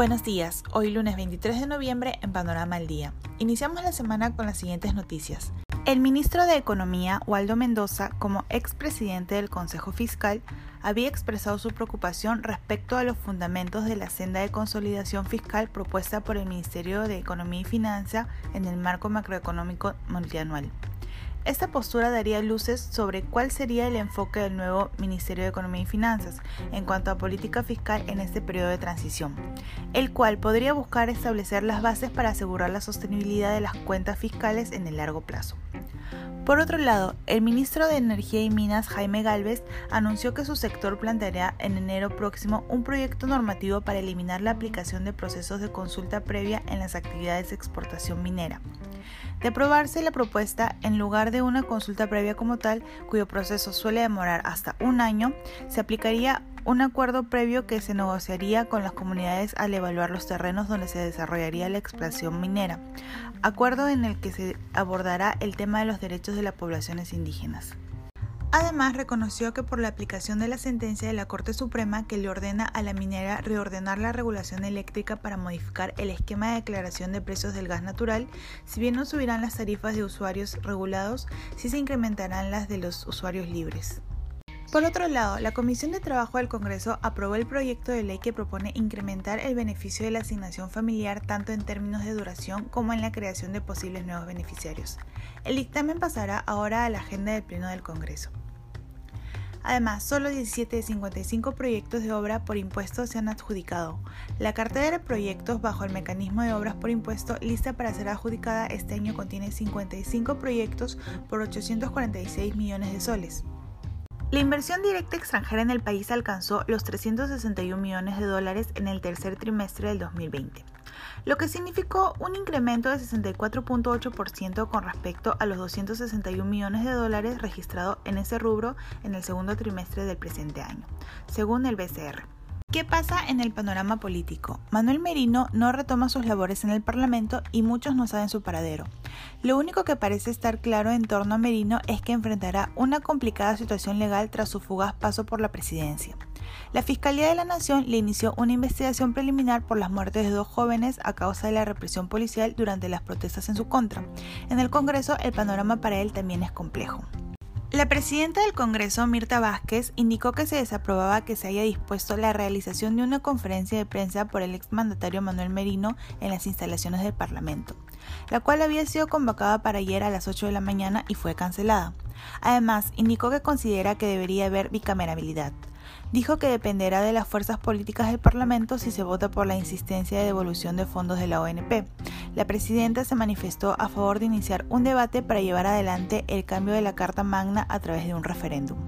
Buenos días, hoy lunes 23 de noviembre en Panorama al Día. Iniciamos la semana con las siguientes noticias. El ministro de Economía, Waldo Mendoza, como expresidente del Consejo Fiscal, había expresado su preocupación respecto a los fundamentos de la senda de consolidación fiscal propuesta por el Ministerio de Economía y Finanza en el marco macroeconómico multianual. Esta postura daría luces sobre cuál sería el enfoque del nuevo Ministerio de Economía y Finanzas en cuanto a política fiscal en este periodo de transición, el cual podría buscar establecer las bases para asegurar la sostenibilidad de las cuentas fiscales en el largo plazo. Por otro lado, el ministro de Energía y Minas, Jaime Galvez, anunció que su sector planteará en enero próximo un proyecto normativo para eliminar la aplicación de procesos de consulta previa en las actividades de exportación minera. De aprobarse la propuesta, en lugar de una consulta previa como tal, cuyo proceso suele demorar hasta un año, se aplicaría un acuerdo previo que se negociaría con las comunidades al evaluar los terrenos donde se desarrollaría la explotación minera, acuerdo en el que se abordará el tema de los derechos de las poblaciones indígenas. Además, reconoció que por la aplicación de la sentencia de la Corte Suprema que le ordena a la minera reordenar la regulación eléctrica para modificar el esquema de declaración de precios del gas natural, si bien no subirán las tarifas de usuarios regulados, sí se incrementarán las de los usuarios libres. Por otro lado, la Comisión de Trabajo del Congreso aprobó el proyecto de ley que propone incrementar el beneficio de la asignación familiar tanto en términos de duración como en la creación de posibles nuevos beneficiarios. El dictamen pasará ahora a la agenda del Pleno del Congreso. Además, solo 17 de 55 proyectos de obra por impuesto se han adjudicado. La cartera de proyectos bajo el mecanismo de obras por impuesto lista para ser adjudicada este año contiene 55 proyectos por 846 millones de soles. La inversión directa extranjera en el país alcanzó los 361 millones de dólares en el tercer trimestre del 2020 lo que significó un incremento de 64.8% con respecto a los 261 millones de dólares registrados en ese rubro en el segundo trimestre del presente año, según el BCR. ¿Qué pasa en el panorama político? Manuel Merino no retoma sus labores en el Parlamento y muchos no saben su paradero. Lo único que parece estar claro en torno a Merino es que enfrentará una complicada situación legal tras su fugaz paso por la presidencia. La Fiscalía de la Nación le inició una investigación preliminar por las muertes de dos jóvenes a causa de la represión policial durante las protestas en su contra. En el Congreso el panorama para él también es complejo. La presidenta del Congreso, Mirta Vázquez, indicó que se desaprobaba que se haya dispuesto la realización de una conferencia de prensa por el exmandatario Manuel Merino en las instalaciones del Parlamento, la cual había sido convocada para ayer a las 8 de la mañana y fue cancelada. Además, indicó que considera que debería haber bicamerabilidad dijo que dependerá de las fuerzas políticas del Parlamento si se vota por la insistencia de devolución de fondos de la ONP. La presidenta se manifestó a favor de iniciar un debate para llevar adelante el cambio de la Carta Magna a través de un referéndum.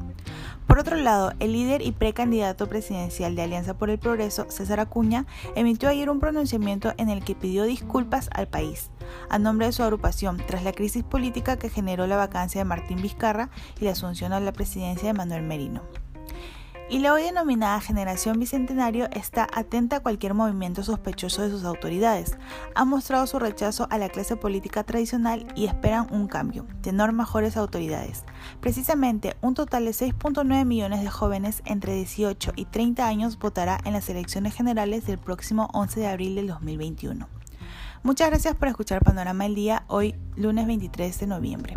Por otro lado, el líder y precandidato presidencial de Alianza por el Progreso, César Acuña, emitió ayer un pronunciamiento en el que pidió disculpas al país, a nombre de su agrupación, tras la crisis política que generó la vacancia de Martín Vizcarra y la asunción a la presidencia de Manuel Merino y la hoy denominada generación bicentenario está atenta a cualquier movimiento sospechoso de sus autoridades. Ha mostrado su rechazo a la clase política tradicional y esperan un cambio, tener mejores autoridades. Precisamente, un total de 6.9 millones de jóvenes entre 18 y 30 años votará en las elecciones generales del próximo 11 de abril del 2021. Muchas gracias por escuchar Panorama del Día hoy lunes 23 de noviembre.